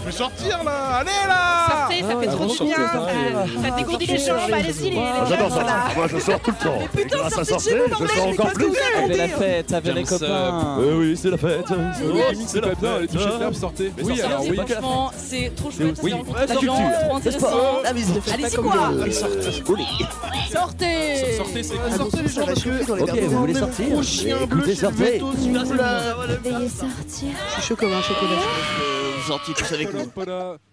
Je vais sortir là Allez là Sortez, ça fait trop du bien. Ça dégourdit les jambes, allez-y les Ah, J'adore sortir. Moi, je sors tout le temps. Et grâce à sortir, je sors encore plus. Avec la fête, avec les copains. Euh, oui, c'est la fête. C'est pas bien, allez toucher l'herbe, sortez. Oui, alors oui. Franchement, c'est trop chouette. Oui, c'est la trop culture. intéressant. La musique. Allez-y quoi Sortez Sortez, c'est Sortez les gens parce que Ok, vous voulez sortir Écoutez, sortez. Veuillez sortir. je suis chaud comme un chocolat. Sortis tous avec nous.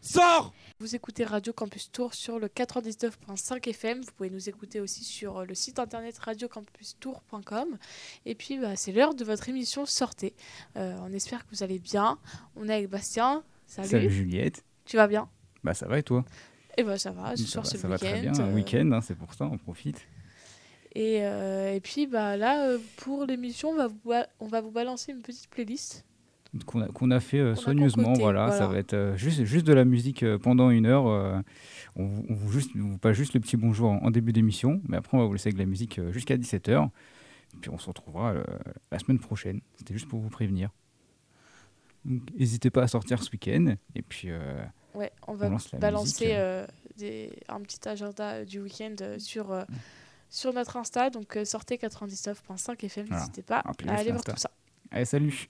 Sors Vous écoutez Radio Campus Tour sur le 99.5 FM. Vous pouvez nous écouter aussi sur euh, le site internet radiocampustour.com. Et puis, bah, c'est l'heure de votre émission Sortez. Euh, on espère que vous allez bien. On est avec Bastien. Salut. Salut Juliette. Tu vas bien? Bah ça va et toi? Et bah ça va. Ce Ça soir, c'est ça le va très week-end. bien. Un euh, week-end, hein, c'est pour ça, on profite. Et, euh, et puis bah là, pour l'émission, on va vous ba- on va vous balancer une petite playlist. Qu'on a, fait euh, a soigneusement, voilà, voilà. Ça va être euh, juste, juste de la musique euh, pendant une heure. on, on vous juste, on vous passe juste le petit bonjour en, en début d'émission, mais après on va vous laisser avec la musique jusqu'à 17h. Puis on se retrouvera la semaine prochaine. C'était juste pour vous prévenir. N'hésitez pas à sortir ce week-end. Et puis Ouais, on va On lance la balancer des, un petit agenda du week-end sur, sur notre Insta. Donc sortez 99.5 FM, Voilà. n'hésitez pas à aller voir tout ça. allez, salut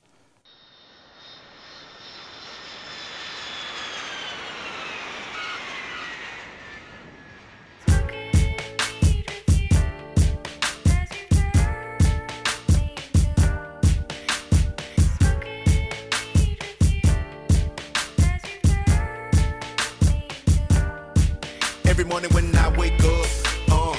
Every morning when I wake up, uh,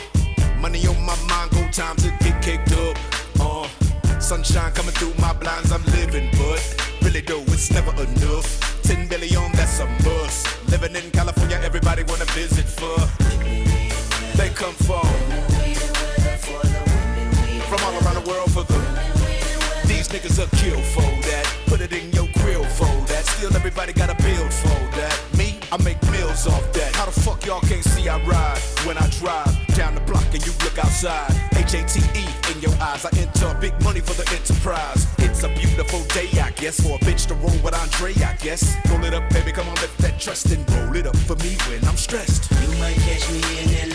money on my mind, go time to get kicked up. Uh, sunshine coming through my blinds, I'm living, but really though, it's never enough. 10 billion, that's a must. Living in California, everybody wanna visit for. I ride when I drive down the block and you look outside? H A T E in your eyes. I enter big money for the enterprise. It's a beautiful day, I guess, for a bitch to roll with Andre, I guess. Roll it up, baby, come on, lift that trust and roll it up for me when I'm stressed. You might catch me in Atlanta,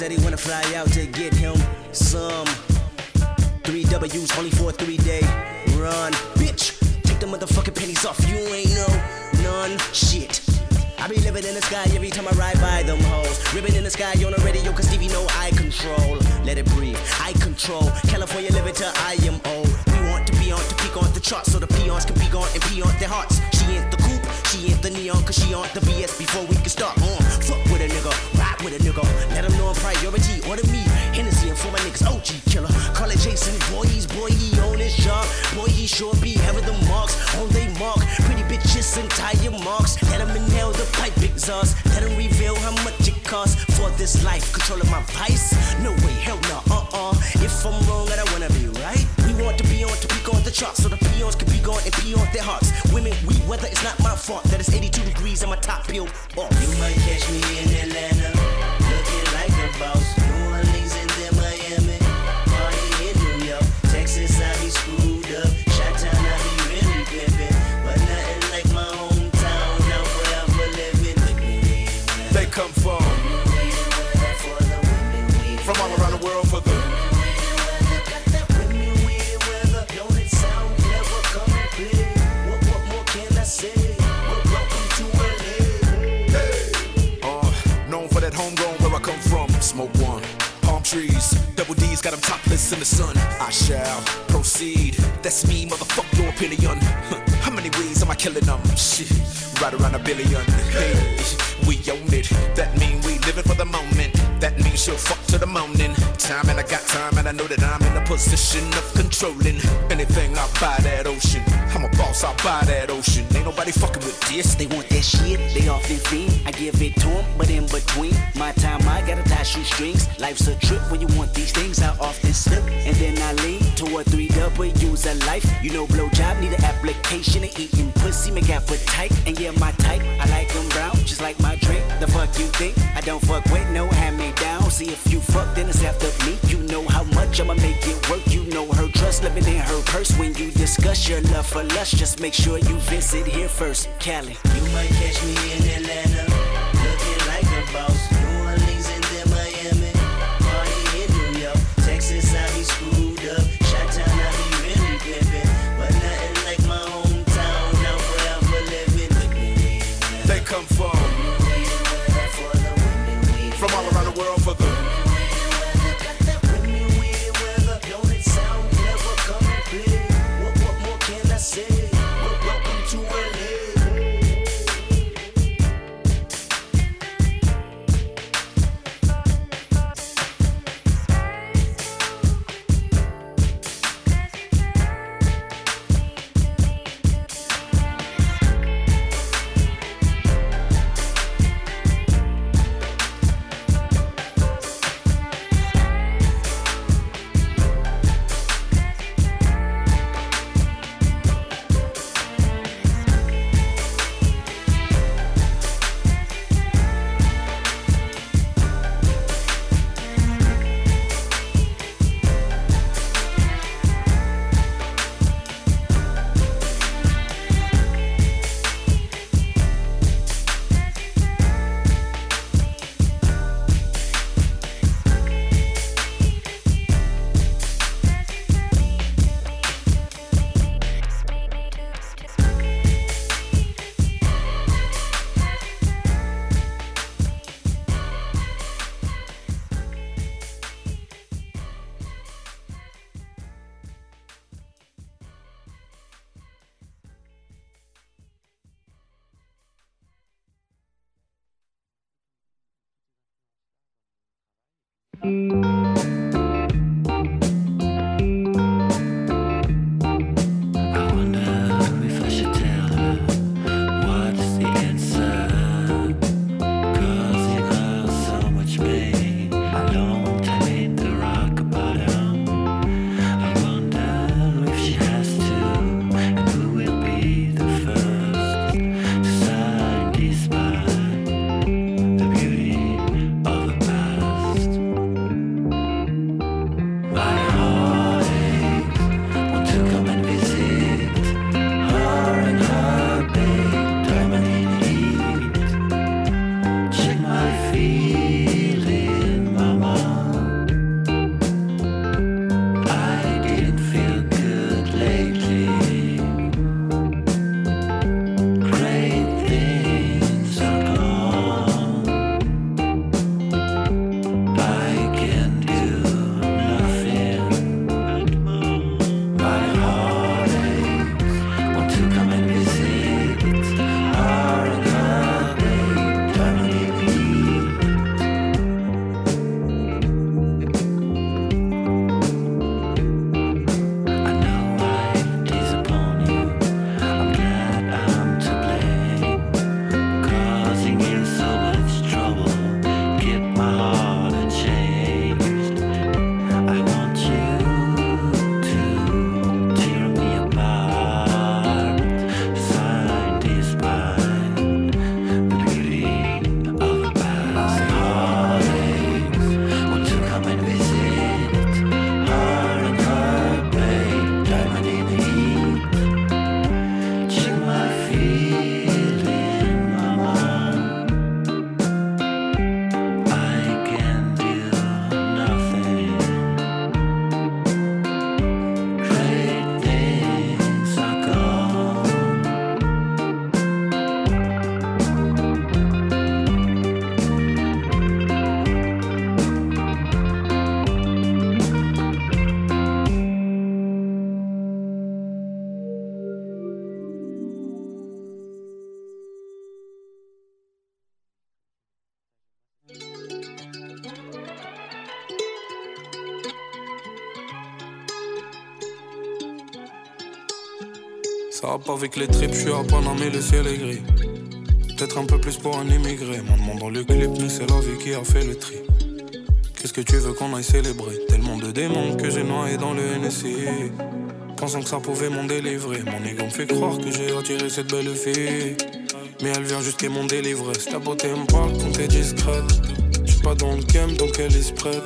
said he wanna fly out to get him some three W's only for a three day run. Bitch, take the motherfucking pennies off. You ain't no none shit. I be living in the sky every time I ride by them hoes. Ribbon in the sky on the radio, cause Stevie know I control. Let it breathe, I control. California living till I am old. We want to be on to peak on the charts so the peons can be gone and pee on their hearts. She ain't the coupe, she ain't the neon, cause she on the BS before we can start. Uh, fuck with a nigga, with a nigga. Let them know I'm priority, order me. Hennessy and for my niggas, OG killer. Call it Jason, boy, he's boy, he on his job. Boy, he sure be having the marks on they mark. Pretty bitches and tire marks. Let them inhale the pipe exhaust. Let them reveal how much it costs for this life. Controlling my vice? No way, hell no, uh uh. If I'm wrong, I don't wanna be right. We want to be on to peak on the charts so the peons can be gone and pee on their hearts. Women, we weather, it's not my fault that it's 82 degrees and my top peeled off. You might catch me in Atlanta, like a double got them topless in the sun. I shall proceed. That's me, motherfuck your opinion. How many ways am I killing them? Shit, right around a billion. Hey, we own it. That mean we living for the moment. That means she'll fuck to the morning. Time and I got time and I know that I'm in a position of controlling anything I buy that ocean. I'm a boss, I buy that ocean. Ain't nobody fucking with this. They want that shit, they often fiend. I give it to them, but in between my time, I gotta tie shoestrings. Life's a trip when you want these things. I often slip and then I lean to a three W's a life. You know, blowjob need an application of eating pussy, make appetite. And yeah, my type, I like them brown, just like my drink. The fuck you think? I don't fuck with no hand me down. See if you fuck, then it's after me. You know how much I'ma make it work. You know her trust living in her purse. When you discuss your love for lust, just make sure you visit here first. Cali. You might catch me in Atlanta, avec les tripes, je suis à Panama mais le ciel est gris. Peut-être un peu plus pour un immigré. Demande dans le clip, mais c'est la vie qui a fait le tri. Qu'est-ce que tu veux qu'on aille célébrer? Tellement de démons que j'ai noyé dans le NSI. Pensant que ça pouvait m'en délivrer. Mon ego me fait croire que j'ai attiré cette belle fille. Mais elle vient juste mon délivrer. Ta beauté me parle quand t'es discrète. J'suis pas dans le game donc elle est spread.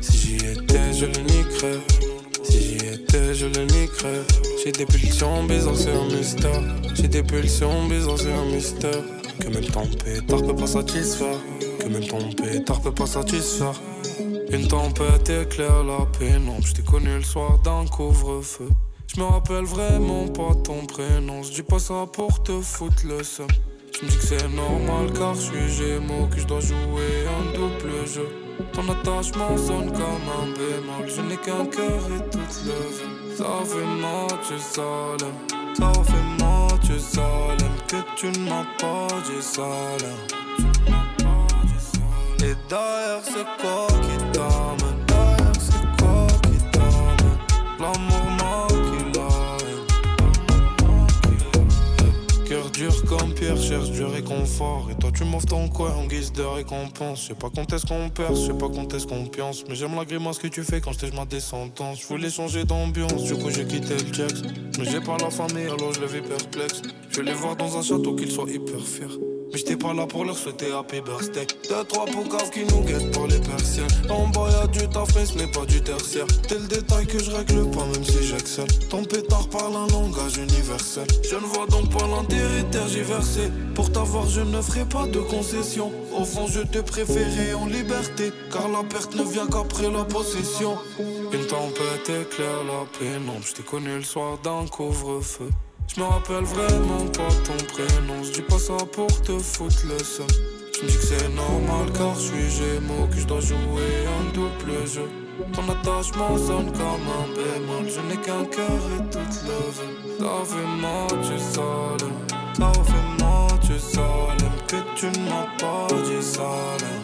Si j'y étais, je le niquerais. Si j'y étais, je le niquerais. J'ai des pulsions bizarres, c'est un mystère. J'ai des pulsions bizarres, c'est un mystère. Que même ton pétard peut pas satisfaire. Que même ton pétard peut pas satisfaire. Une tempête éclaire la pénombre. Je t'ai connu le soir d'un couvre-feu. Je me rappelle vraiment pas ton prénom. Je pas ça pour te foutre le seum. Je me dis que c'est normal car je suis gémeaux. Que je dois jouer un double jeu. Ton attachement sonne comme un bémol. Je n'ai qu'un cœur et toute le Ça fait tu salem. Ça fait tu salem. Que tu ne m'as pas dit salem. Et derrière, c'est quoi Pierre, cherche du réconfort. Et toi, tu m'offres ton coin en guise de récompense. Je sais pas quand est-ce qu'on perd, je sais pas quand est-ce qu'on pionce. Mais j'aime la grimace que tu fais quand je ma descendance. Je voulais changer d'ambiance, du coup j'ai quitté le Jax. Mais j'ai pas la famille, alors je le vis perplexe. Je vais les voir dans un château, qu'ils soient hyper fiers. Mais j'étais pas là pour leur souhaiter happy birthday. Deux, trois poucaves qui nous guettent pour les persiennes. En bas y'a du taf, mais n'est pas du tertiaire. T'es le détail que je règle pas, même si j'excelle. Ton pétard parle un langage universel. Je ne vois donc pas l'intérêt tergiversé. Pour t'avoir, je ne ferai pas de concession. Au fond, je te préférais en liberté. Car la perte ne vient qu'après la possession. Une tempête éclaire la pénombre. Je t'ai connu le soir d'un couvre-feu. Je me rappelle vraiment pas ton prénom. Je dis pas ça pour te foutre le seum. Je me dis que c'est normal car je suis gémeaux. Que je dois jouer un double jeu. Ton attachement sonne comme un bémol. Je n'ai qu'un cœur et toute levée. Ça fait mal, tu salem. Ça fait mal, tu salem. Que tu m'as pas dit salem.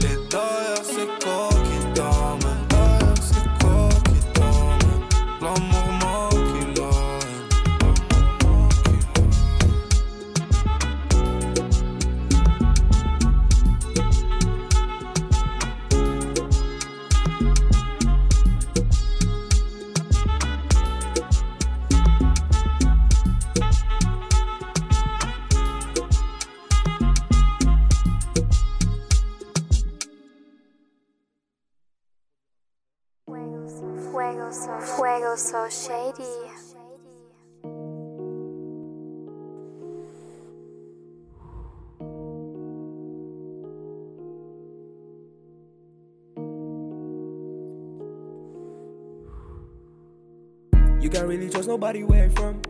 Et derrière, c'est quoi? Nobody where you from.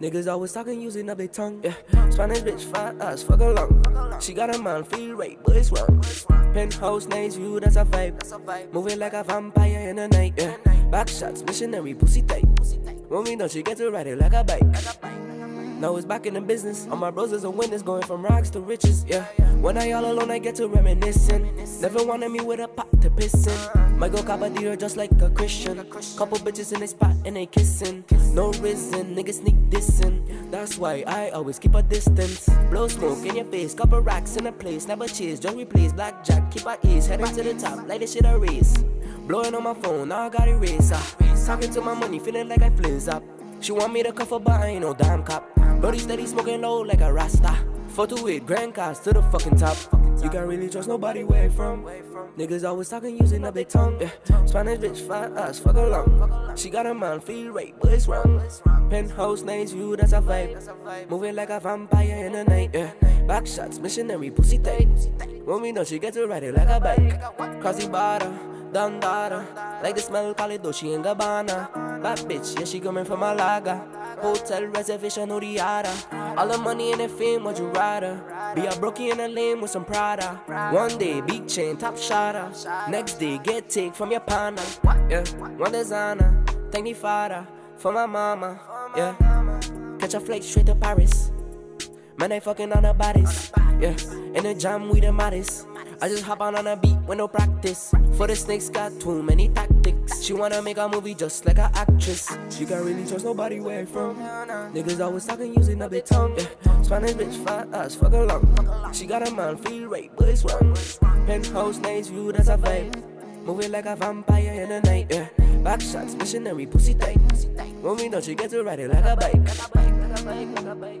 Niggas always talking using up their tongue. Yeah, Spanish bitch, fat ass, fuck along. She got a man, feel right, but it's wrong. Penthouse, nice view, that's a vibe. Moving like a vampire in the night. Yeah, back shots, missionary, pussy tight. When we know she gets to ride it like a bike. Now it's back in the business. All my bros is a witness, going from rags to riches. Yeah, when I all alone, I get to reminiscing. Never wanted me with a pot to piss in. Uh-uh. Might go cop a deer just like a Christian. Couple bitches in the spot and they kissing. No reason, niggas sneak dissing. That's why I always keep a distance. Blow smoke in your face, couple racks in a place. Never chase, just replace. Blackjack, keep our ears heading to the top, like this shit a race. Blowing on my phone, now I got erase. Ah. Talking to my money, feeling like I flizz up. She want me to cuff her, but I ain't no damn cop. Brody steady smoking low like a rasta. Photo with grand cars to the fucking top. You can't really trust nobody where you from. Niggas always talking using up their tongue. Yeah. Spanish bitch, fat ass, fuck along. She got a mind, feel right, but it's wrong. Penthouse, nice view, that's a vibe. Moving like a vampire in the night. Yeah. Back shots, missionary, pussy tight. When we know she gets to ride it like a bike. Cross the border, daughter. Like the smell, call it Dolce and Gabbana. Bad bitch, yeah, she coming from Malaga. Hotel reservation, Uriara. All the money and the fame, would you rather? Be a brokey in a lane with some Prada. One day, big chain, top shotter. Next day, get take from your partner. Yeah, one designer. Thank me, father, for my mama. Yeah, catch a flight straight to Paris. Man, I fucking on the bodies. Yeah, in the jam, we the maddest. I just hop on on a beat with no practice. For the snakes got too many tactics. She wanna make a movie just like an actress. She can't really trust nobody where it from. Niggas always talking using a bit tongue. Yeah. Spanish bitch fat ass fuck along. She got a man feel right, but it's wrong. Penthouse nice view, that's a vibe. Moving like a vampire in the night. Yeah. Back shots, missionary pussy tight. When we know she gets to ride it. Like a bike, like a bike, like a bike, like a bike,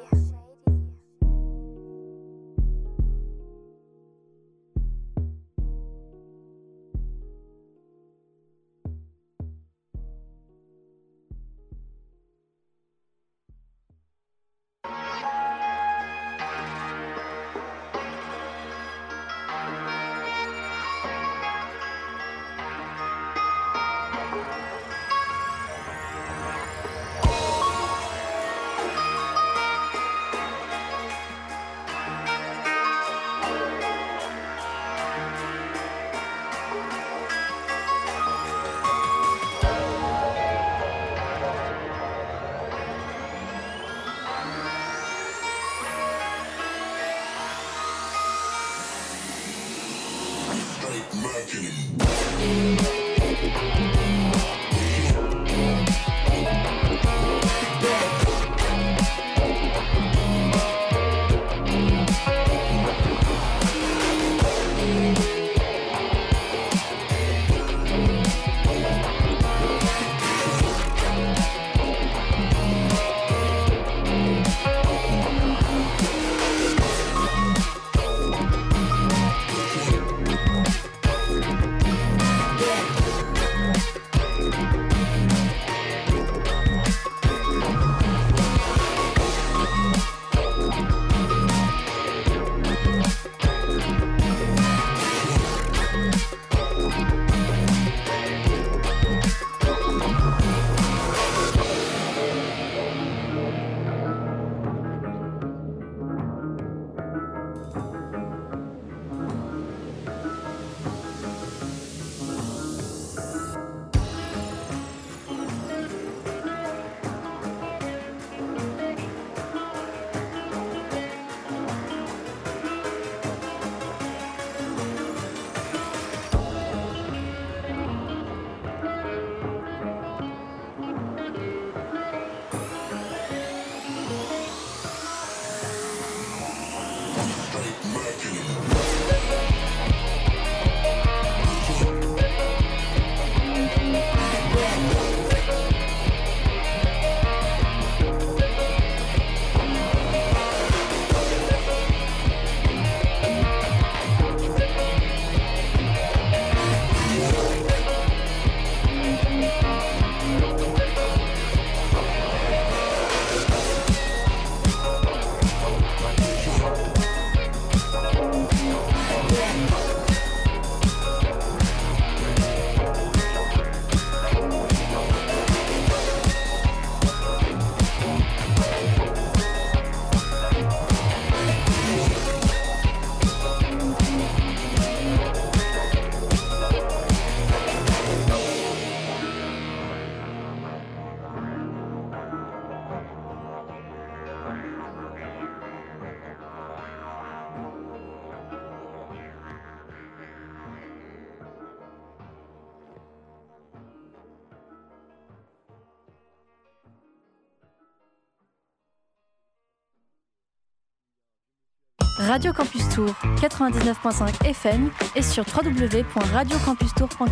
Radio Campus Tour 99.5 FM et sur www.radiocampustour.com.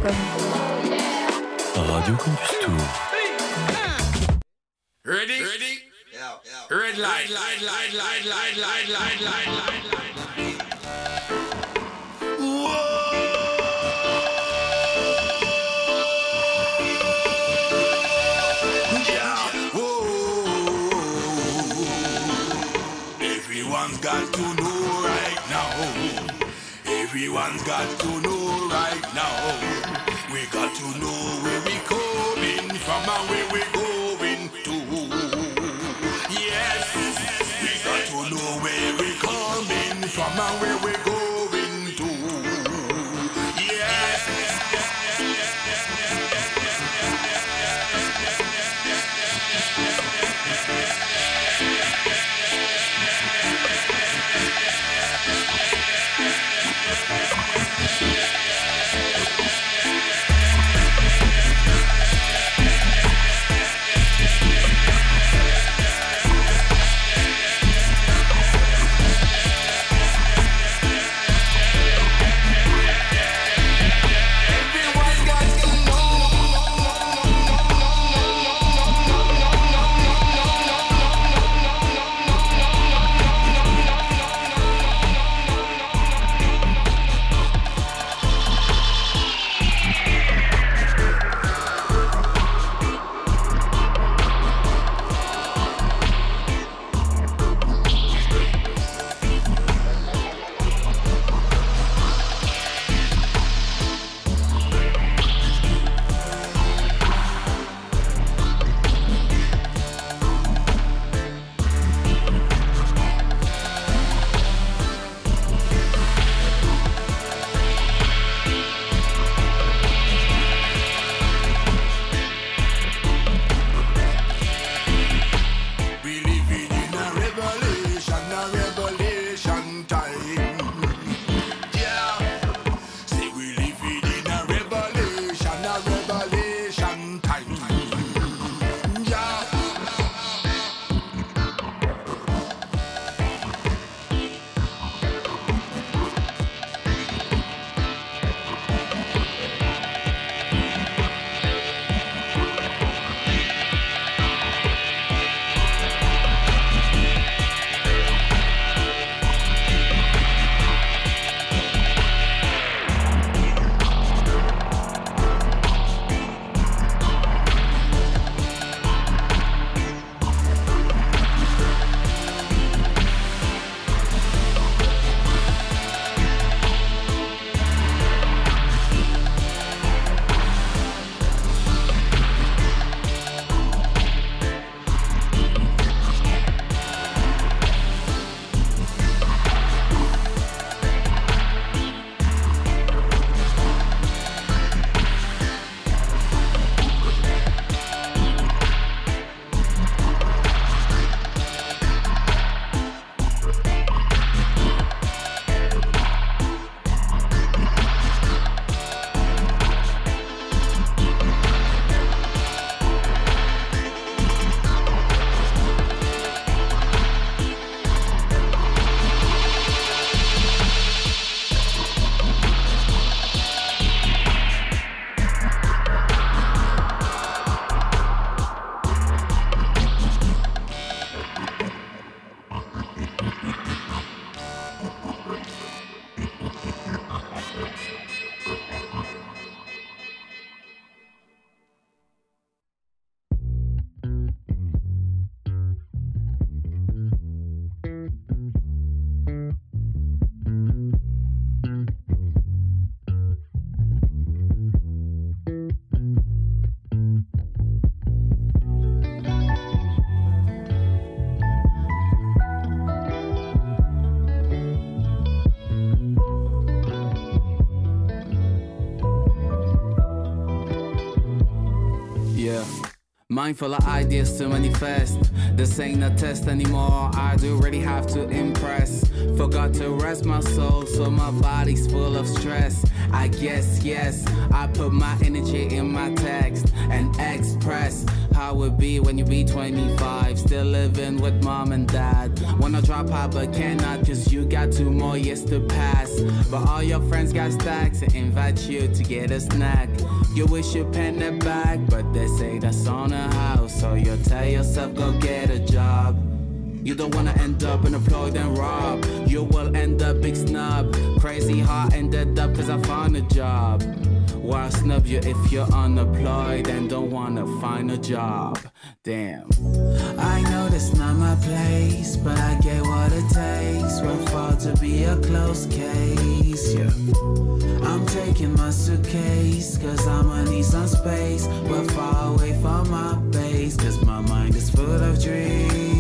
Radio Campus Tour. Ready? Ready? Red light. Red light. Red light. Red light. Red light. Light. Everyone's got to know right now. We got to know where we coming from and where we going to. Yes, we got to know where we coming from and where we going Mindful of ideas to manifest. This ain't a test anymore. I do really have to impress. Forgot to rest my soul, so my body's full of stress. I guess, yes, I put my energy in my text and express how it be when you be 25. Still living with mom and dad. Wanna drop out, but cannot, cause you got two more years to pass. But all your friends got stacks and invite you to get a snack. You wish you pen it back, but they say that's on a house. So you tell yourself, go get a job. You don't wanna end up in unemployed and robbed. You will end up big snub. Crazy heart ended up cause I found a job. Why snub you if you're unemployed and don't wanna find a job? Damn. I know that's not my place, but I get what it takes. We're far to be a close case, yeah. I'm taking my suitcase, cause I'ma need some space. We're far away from my base, cause my mind is full of dreams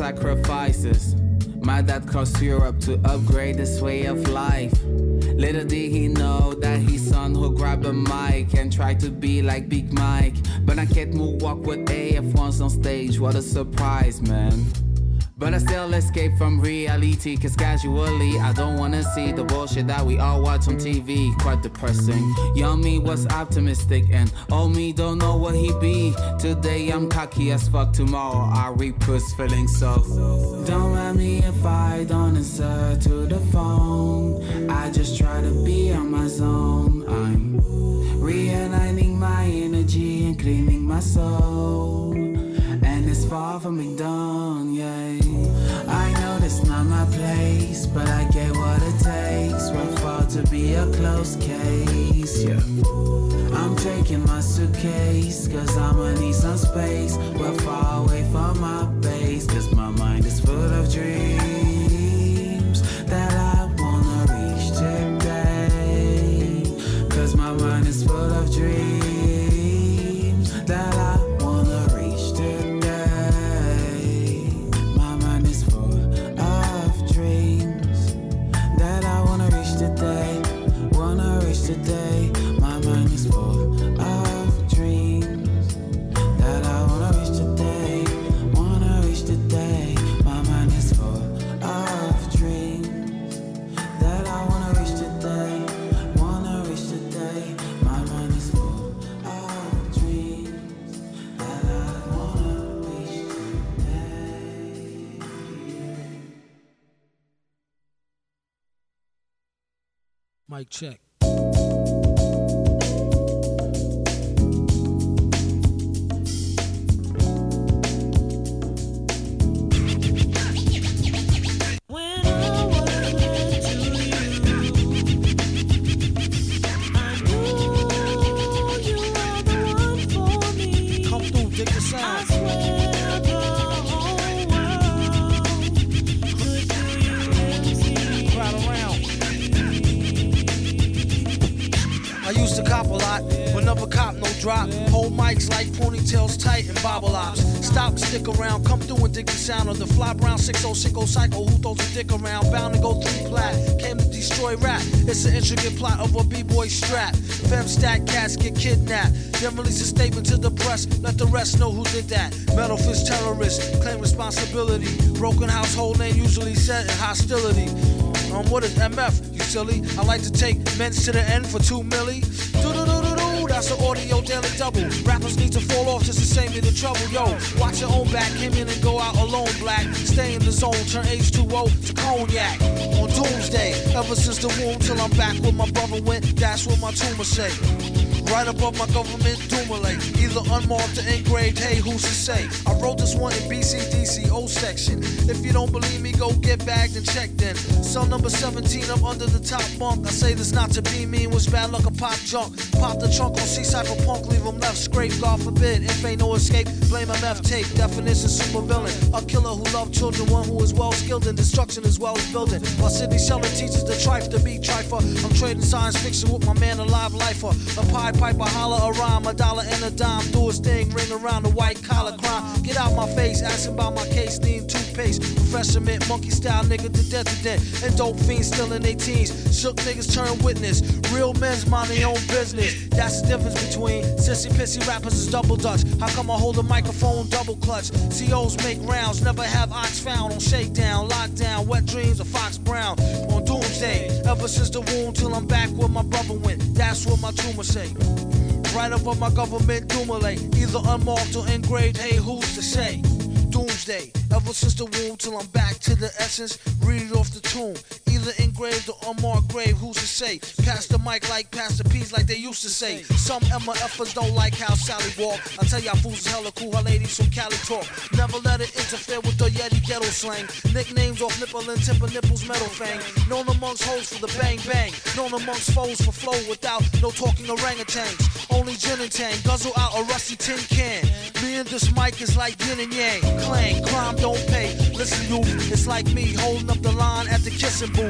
sacrifices. My dad crossed Europe to upgrade his way of life. Little did he know that his son would grab a mic and try to be like Big Mike. But I can't move walk with AF once on stage, what a surprise, man. But I still escape from reality, cause casually I don't wanna see the bullshit that we all watch on TV. Quite depressing. Young me was optimistic, and old me don't know what he be. Today I'm cocky as fuck, tomorrow I repress feeling so. Don't mind me if I don't answer to the phone. I just try to be on my zone. I'm realigning my energy and cleaning my soul. And it's far from being done, yeah. I know this not my place, but I get what it takes. We're far to be a close case, yeah. I'm taking my suitcase, cause I'ma need some space. We're far away from my base, cause my mind is full of dreams Mic check. Dig the sound of the fly brown 6060 cycle who throws a dick around. Bound to go three plat, came to destroy rap. It's an intricate plot of a b-boy strap. Fem stack cats get kidnapped. Then release a statement to the press, let the rest know who did that. Metal Face terrorists claim responsibility. Broken household name usually set in hostility. Um, what is MF, you silly? I like to take men's to the end for two milli. Do-do-do-do-do, that's audio daily double. Rappers need to fall off just to save me the trouble. Yo, watch your own back, came in and go out alone, black. Stay in the zone, turn H2O to cognac. On doomsday, ever since the womb till I'm back where my brother went, that's what my tumor say. Right above my government Dumile, either unmarked or engraved, hey, who's to say? I wrote this one in BCDCO section. If you don't believe me, go get bagged and checked in. Cell number 17, I'm under the top bunk. I say this not to be mean, was bad luck, a pop junk. Pop the trunk on C Cypherpunk, leave him left scraped, God forbid. If ain't no escape, blame MF tape. Definition super villain. A killer who loved children, one who is well skilled in destruction as well as building. While Sidney Sheldon teaches the trife to be trifer. I'm trading science fiction with my man, a live lifer. A pie piper, holler a rhyme, a dollar and a dime. Do his thing, ring around the white collar crime. Get out my face, asking about my case, need toothpaste. Professor mint, monkey style nigga to death to death. And dope fiends still in their teens. Shook niggas turn witness. Real men's mind their own business. That's the difference between sissy pissy rappers is double dutch. How come I hold a microphone double clutch? COs make rounds, never have ox found on shakedown, lockdown, wet dreams of Fox Brown. On doomsday, ever since the womb till I'm back where my brother went. That's what my tumor say. Right above my government Dumile, either unmarked or engraved. Hey, who's to say? Doomsday, ever since the womb till I'm back to the essence. Read it off the tomb, either engraved or unmarked grave. Who's to say? Pass the mic like Pastor P's, like they used to say. Some MFers don't like how Sally walk. I tell y'all fools is hella cool, her ladies from Cali talk. Never let it interfere with the Yeti ghetto slang. Nicknames off nipple and tip of nipples, metal fang. Known amongst hoes for the bang bang. Known amongst foes for flow without no talking orangutans. Only gin and tang, guzzle out a rusty tin can. Me and this mic is like yin and yang. Clang, crime don't pay. Listen youth. It's like me holding up the line at the kissing booth.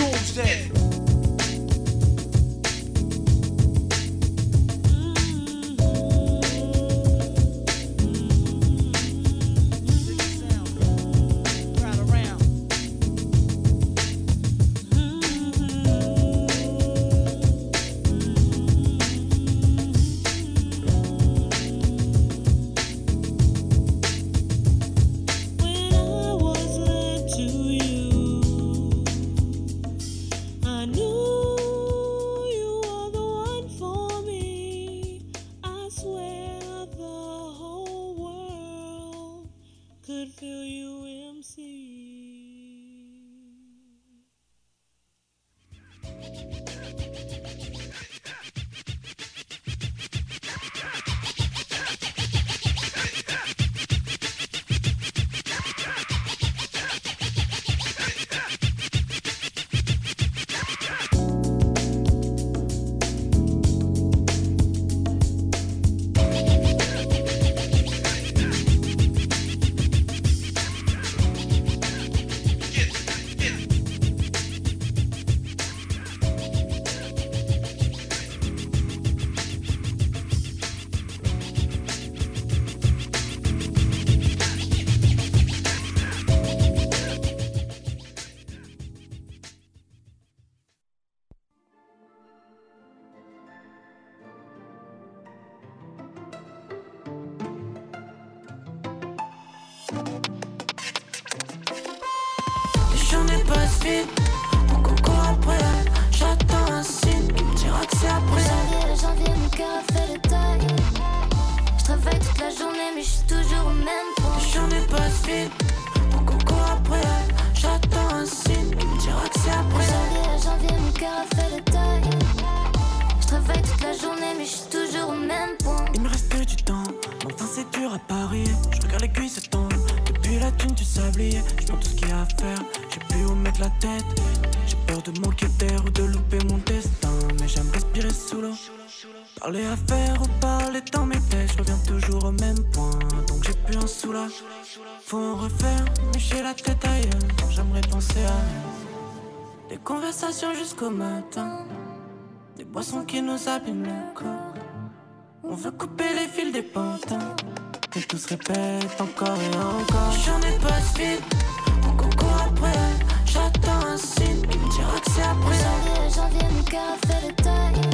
Doomsday. Mais j'ai la tête ailleurs. J'aimerais penser à des conversations jusqu'au matin. Des boissons qui nous abîment le corps. On veut couper les fils des pantins. Et tout se répète encore et encore. J'en ai pas fil, on court après. J'attends un signe qui me dira que c'est après. Janvier, janvier, mon cœur a fait le deuil.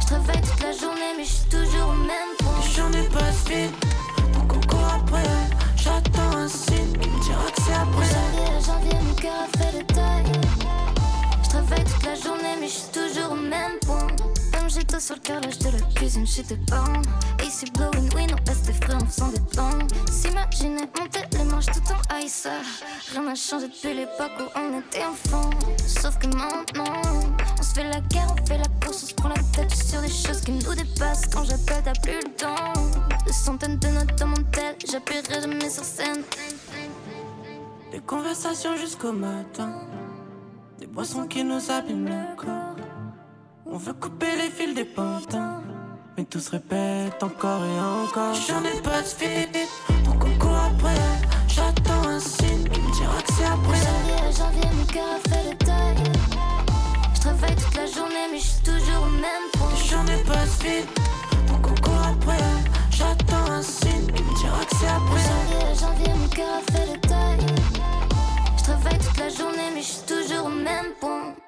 Je travaille toute la journée, mais je suis toujours au même point. J'en ai pas fil, on court après sur le cœur, je te la cuisine chez tes parents. Ici blowing, oui, non, rester frais en faisant des. S'imaginer monter les manches tout en ice. Rien n'a changé depuis l'époque où on était enfant. Sauf que maintenant, on se fait la guerre, on fait la course, on se prend la tête sur des choses qui nous dépassent. Quand j'appelle, t'as plus le temps. Des centaines de notes dans mon tel, j'appuierai jamais sur scène. Des conversations jusqu'au matin. Des boissons qui nous abîment le corps. On veut couper les fils des pantins. Mais tout se répète encore et encore. J'en ai pas de fil, donc on court après. J'attends un signe qui me dira que c'est après. Janvier, janvier, mon cœur a fait le deuil. Je travaille toute la journée, mais je suis toujours au même point. J'en ai pas de fil, donc on court après. J'attends un signe qui me dira que c'est après. Janvier, janvier, mon cœur a fait le deuil. Au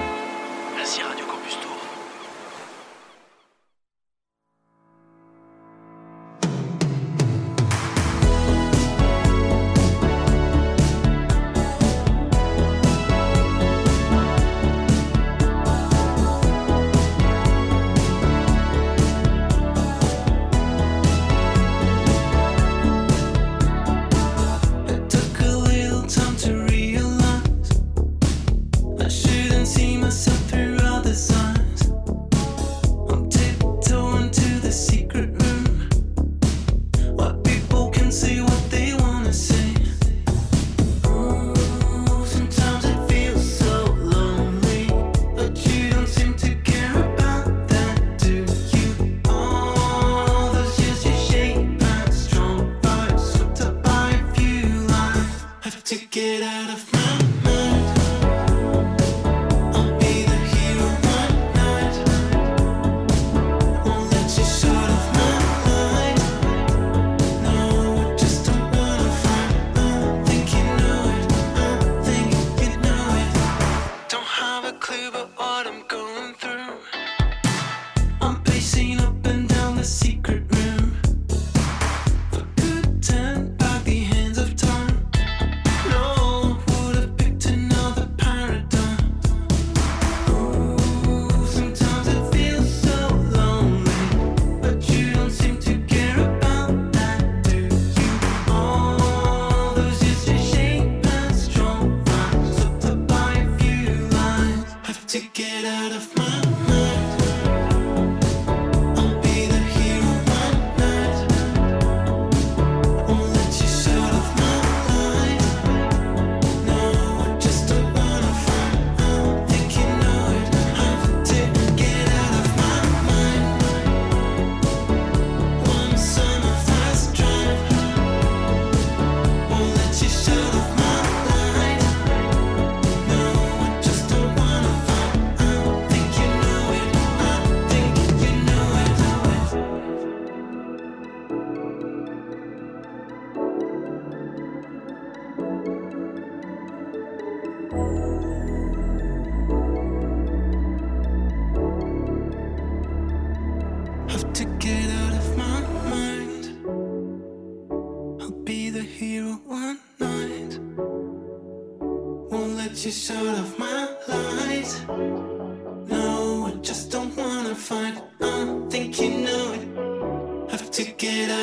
It. Have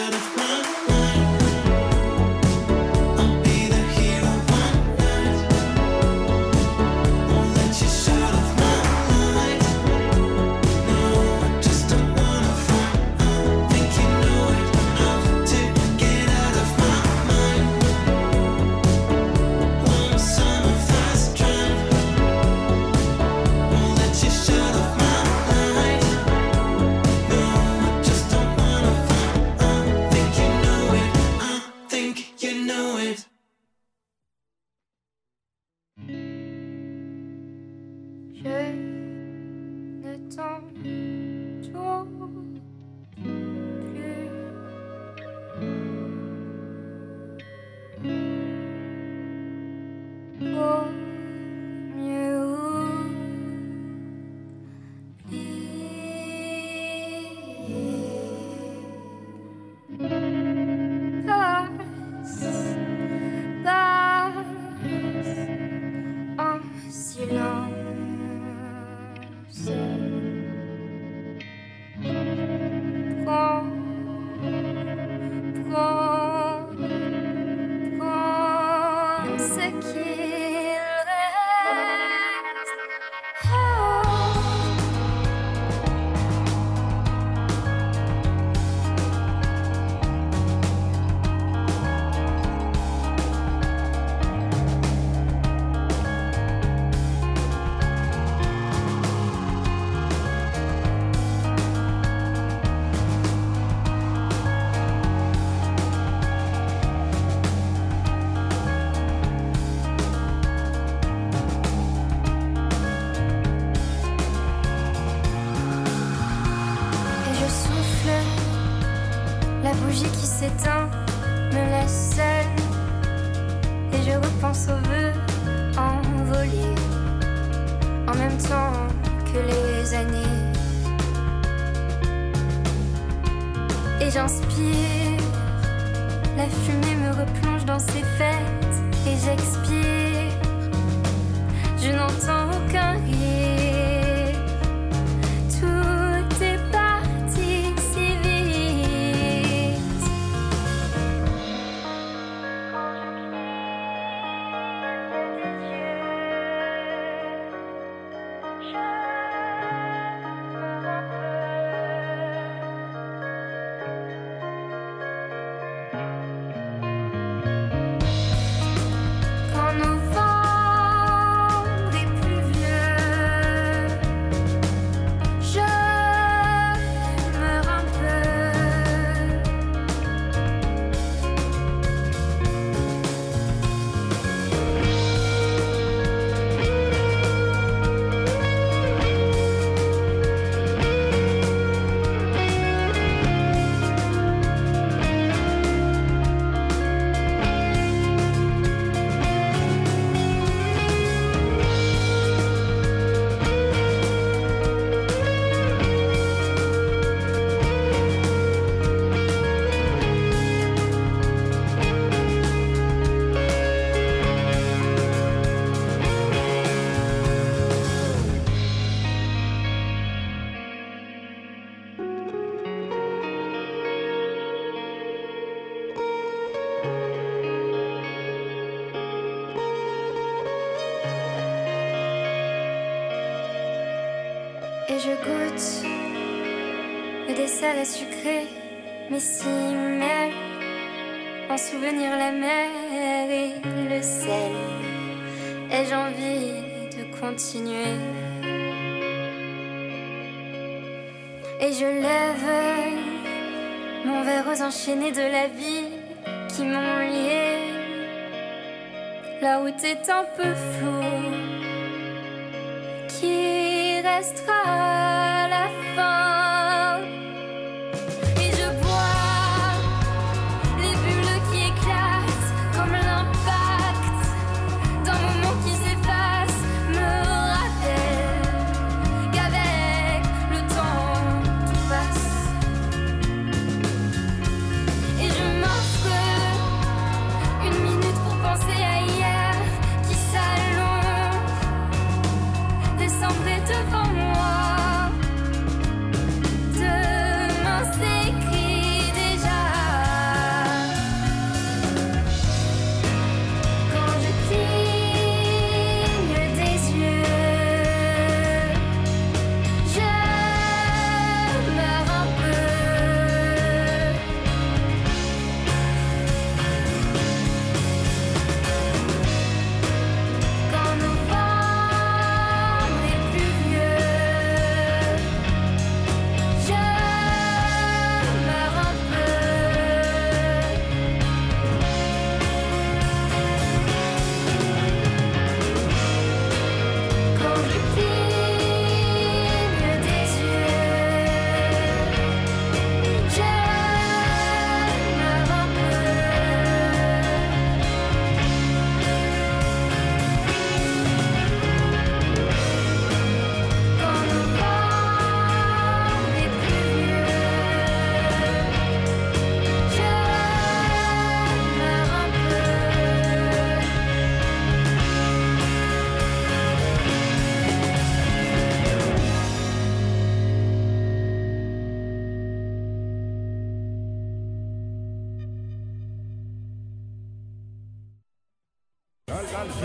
est sucré, mais si mêle en souvenir la mer et le sel. Ai-je envie de continuer? Et je lève mon verre aux enchaînés de la vie qui m'ont lié. La route est un peu floue qui restera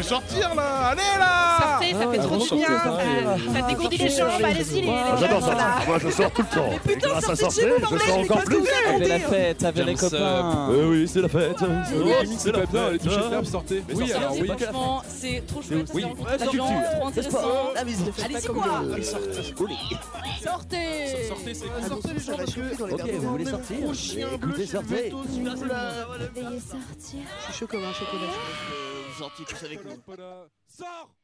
Vais sortir là Allez là Sortez, ça fait trop du bien. Ça, ça dégourdit les jambes. Allez-y, les, Ah, J'adore ça. Moi, je sors tout le temps. Et grâce à sortir, je sors encore plus. Avec la fête, avec les copains. Euh, oui, c'est la fête. c'est pas bien, les toucher de l'herbe, sortez. Oui, sortez, alors c'est la Franchement, c'est trop chouette. Oui. Vous rencontrez La des gens, culture, trop intéressant. La. Allez-y, quoi Sortez Sortez, c'est Ah, sortez, les Ok, garde-robes. vous voulez sortir Écoutez, sortez. Veuillez sortir. Je suis chaud comme un chocolat. Gentil tous avec nous. Sors